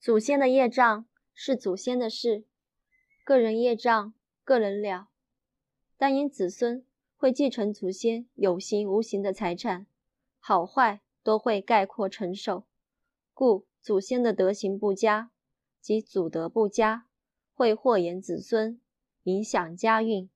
祖先的业障是祖先的事，个人业障个人了。但因子孙会继承祖先有形无形的财产，好坏都会概括承受，故祖先的德行不佳及祖德不佳，会祸延子孙，影响家运。